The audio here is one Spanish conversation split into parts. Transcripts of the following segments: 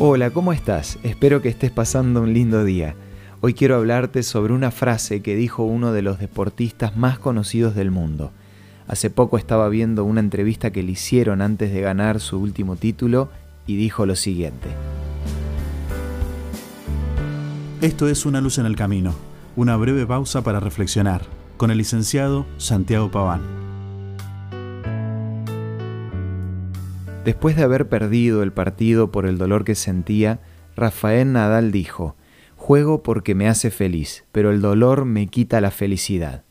Hola, ¿cómo estás? Espero que estés pasando un lindo día. Hoy quiero hablarte sobre una frase que dijo uno de los deportistas más conocidos del mundo. Hace poco estaba viendo una entrevista que le hicieron antes de ganar su último título y dijo lo siguiente. Esto es Una luz en el camino, una breve pausa para reflexionar, con el licenciado Santiago Paván. Después de haber perdido el partido por el dolor que sentía, Rafael Nadal dijo, Juego porque me hace feliz, pero el dolor me quita la felicidad.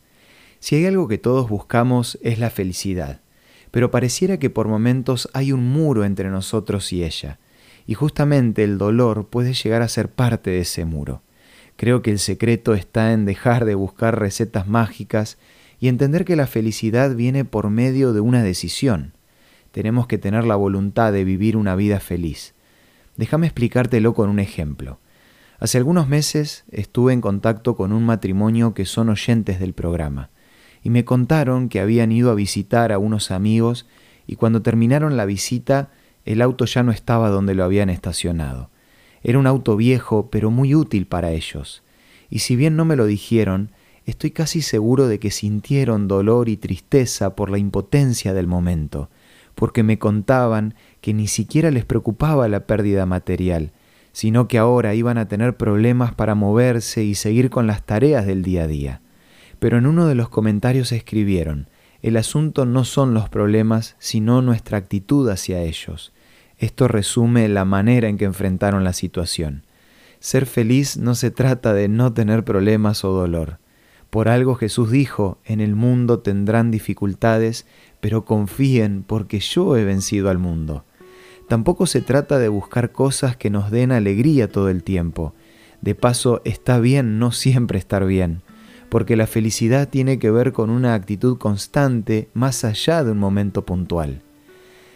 Si hay algo que todos buscamos es la felicidad, pero pareciera que por momentos hay un muro entre nosotros y ella, y justamente el dolor puede llegar a ser parte de ese muro. Creo que el secreto está en dejar de buscar recetas mágicas y entender que la felicidad viene por medio de una decisión tenemos que tener la voluntad de vivir una vida feliz. Déjame explicártelo con un ejemplo. Hace algunos meses estuve en contacto con un matrimonio que son oyentes del programa y me contaron que habían ido a visitar a unos amigos y cuando terminaron la visita el auto ya no estaba donde lo habían estacionado. Era un auto viejo pero muy útil para ellos. Y si bien no me lo dijeron, estoy casi seguro de que sintieron dolor y tristeza por la impotencia del momento porque me contaban que ni siquiera les preocupaba la pérdida material, sino que ahora iban a tener problemas para moverse y seguir con las tareas del día a día. Pero en uno de los comentarios escribieron, el asunto no son los problemas, sino nuestra actitud hacia ellos. Esto resume la manera en que enfrentaron la situación. Ser feliz no se trata de no tener problemas o dolor. Por algo Jesús dijo, en el mundo tendrán dificultades, pero confíen porque yo he vencido al mundo. Tampoco se trata de buscar cosas que nos den alegría todo el tiempo. De paso, está bien no siempre estar bien, porque la felicidad tiene que ver con una actitud constante más allá de un momento puntual.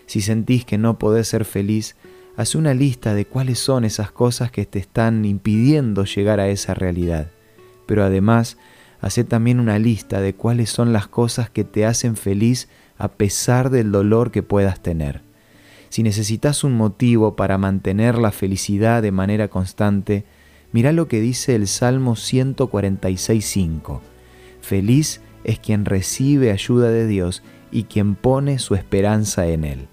Si sentís que no podés ser feliz, haz una lista de cuáles son esas cosas que te están impidiendo llegar a esa realidad. Pero además, haz también una lista de cuáles son las cosas que te hacen feliz a pesar del dolor que puedas tener. Si necesitas un motivo para mantener la felicidad de manera constante, mira lo que dice el Salmo 146.5. Feliz es quien recibe ayuda de Dios y quien pone su esperanza en Él.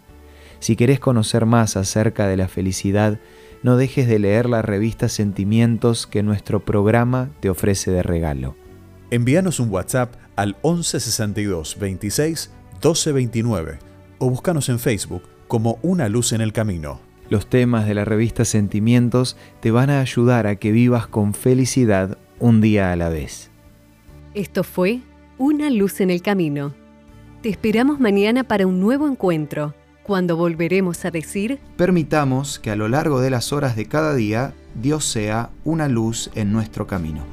Si querés conocer más acerca de la felicidad, no dejes de leer la revista Sentimientos que nuestro programa te ofrece de regalo. Envíanos un WhatsApp al 1162 26 1229 o búscanos en Facebook como Una Luz en el Camino. Los temas de la revista Sentimientos te van a ayudar a que vivas con felicidad un día a la vez. Esto fue Una Luz en el Camino. Te esperamos mañana para un nuevo encuentro, cuando volveremos a decir... Permitamos que a lo largo de las horas de cada día Dios sea una luz en nuestro camino.